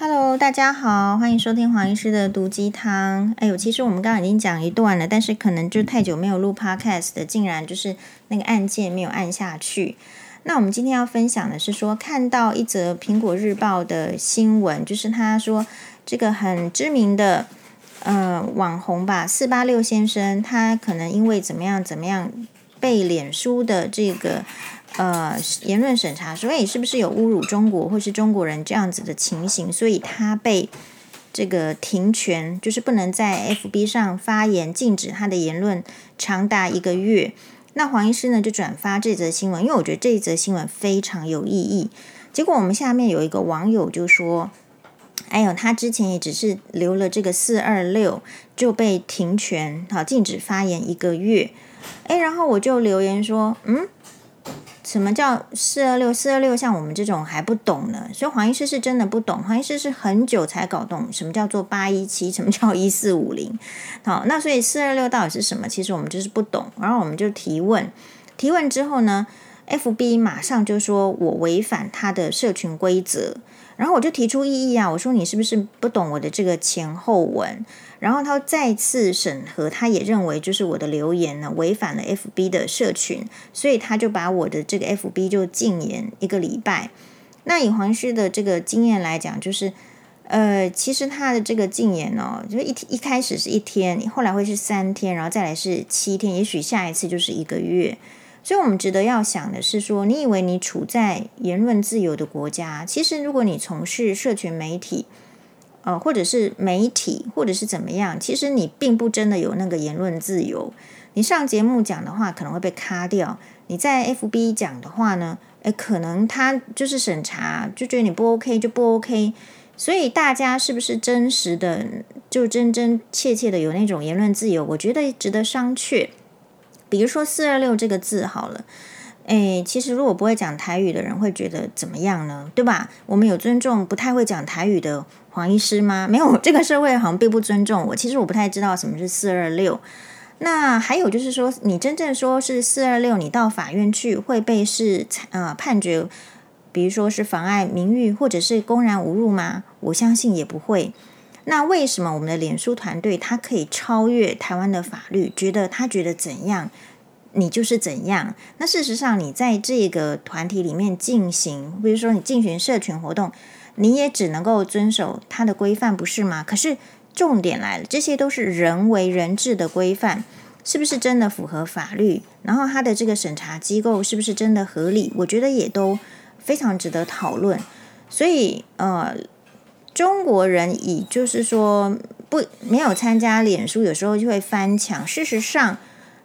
Hello，大家好，欢迎收听黄医师的毒鸡汤。哎呦，其实我们刚刚已经讲一段了，但是可能就太久没有录 Podcast 的，竟然就是那个按键没有按下去。那我们今天要分享的是说，看到一则苹果日报的新闻，就是他说这个很知名的呃网红吧，四八六先生，他可能因为怎么样怎么样被脸书的这个。呃，言论审查说，诶，是不是有侮辱中国或是中国人这样子的情形？所以他被这个停权，就是不能在 FB 上发言，禁止他的言论长达一个月。那黄医师呢就转发这则新闻，因为我觉得这一则新闻非常有意义。结果我们下面有一个网友就说：“哎呦，他之前也只是留了这个四二六就被停权，好，禁止发言一个月。”哎，然后我就留言说：“嗯。”什么叫四二六？四二六像我们这种还不懂呢，所以黄医师是真的不懂。黄医师是很久才搞懂什么叫做八一七，什么叫一四五零。好，那所以四二六到底是什么？其实我们就是不懂。然后我们就提问，提问之后呢，FB 马上就说我违反他的社群规则。然后我就提出异议啊，我说你是不是不懂我的这个前后文？然后他再次审核，他也认为就是我的留言呢违反了 FB 的社群，所以他就把我的这个 FB 就禁言一个礼拜。那以黄旭的这个经验来讲，就是呃，其实他的这个禁言哦，就一一开始是一天，后来会是三天，然后再来是七天，也许下一次就是一个月。所以，我们值得要想的是说，你以为你处在言论自由的国家，其实如果你从事社群媒体，呃，或者是媒体，或者是怎么样，其实你并不真的有那个言论自由。你上节目讲的话可能会被卡掉，你在 FB 讲的话呢，诶，可能他就是审查，就觉得你不 OK 就不 OK。所以大家是不是真实的，就真真切切的有那种言论自由？我觉得值得商榷。比如说“四二六”这个字好了，诶，其实如果不会讲台语的人会觉得怎么样呢？对吧？我们有尊重不太会讲台语的黄医师吗？没有，这个社会好像并不尊重我。其实我不太知道什么是“四二六”。那还有就是说，你真正说是“四二六”，你到法院去会被是呃判决，比如说是妨碍名誉或者是公然侮辱吗？我相信也不会。那为什么我们的脸书团队他可以超越台湾的法律？觉得他觉得怎样，你就是怎样。那事实上，你在这个团体里面进行，比如说你进行社群活动，你也只能够遵守他的规范，不是吗？可是重点来了，这些都是人为人治的规范，是不是真的符合法律？然后他的这个审查机构是不是真的合理？我觉得也都非常值得讨论。所以，呃。中国人以就是说不没有参加脸书，有时候就会翻墙。事实上，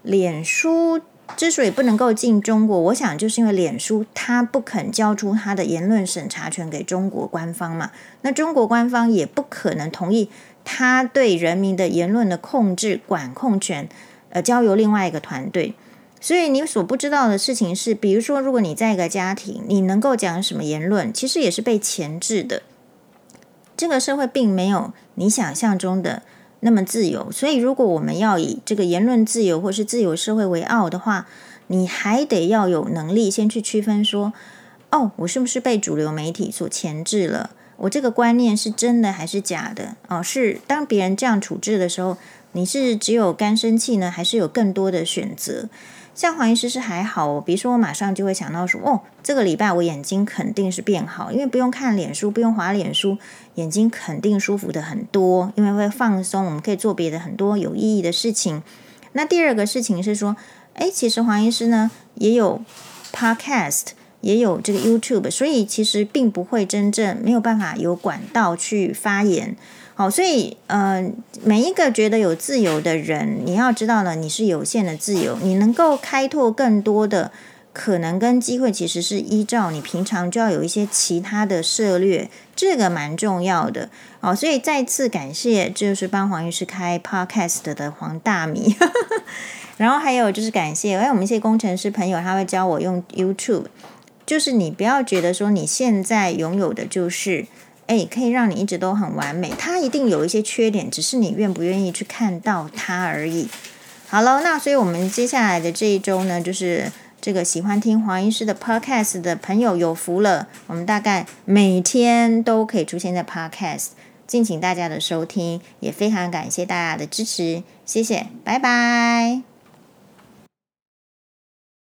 脸书之所以不能够进中国，我想就是因为脸书他不肯交出他的言论审查权给中国官方嘛。那中国官方也不可能同意他对人民的言论的控制管控权，呃，交由另外一个团队。所以你所不知道的事情是，比如说，如果你在一个家庭，你能够讲什么言论，其实也是被钳制的。这个社会并没有你想象中的那么自由，所以如果我们要以这个言论自由或是自由社会为傲的话，你还得要有能力先去区分说，哦，我是不是被主流媒体所钳制了？我这个观念是真的还是假的？哦，是当别人这样处置的时候，你是只有干生气呢，还是有更多的选择？像黄医师是还好哦，比如说我马上就会想到说，哦，这个礼拜我眼睛肯定是变好，因为不用看脸书，不用滑脸书，眼睛肯定舒服的很多，因为会放松，我们可以做别的很多有意义的事情。那第二个事情是说，诶，其实黄医师呢也有 Podcast，也有这个 YouTube，所以其实并不会真正没有办法有管道去发言。好，所以呃，每一个觉得有自由的人，你要知道呢，你是有限的自由，你能够开拓更多的可能跟机会，其实是依照你平常就要有一些其他的策略，这个蛮重要的。好，所以再次感谢，就是帮黄医师开 Podcast 的黄大米，然后还有就是感谢，哎，我们一些工程师朋友，他会教我用 YouTube，就是你不要觉得说你现在拥有的就是。诶，可以让你一直都很完美。它一定有一些缺点，只是你愿不愿意去看到它而已。好了，那所以我们接下来的这一周呢，就是这个喜欢听黄医师的 podcast 的朋友有福了，我们大概每天都可以出现在 podcast，敬请大家的收听，也非常感谢大家的支持，谢谢，拜拜。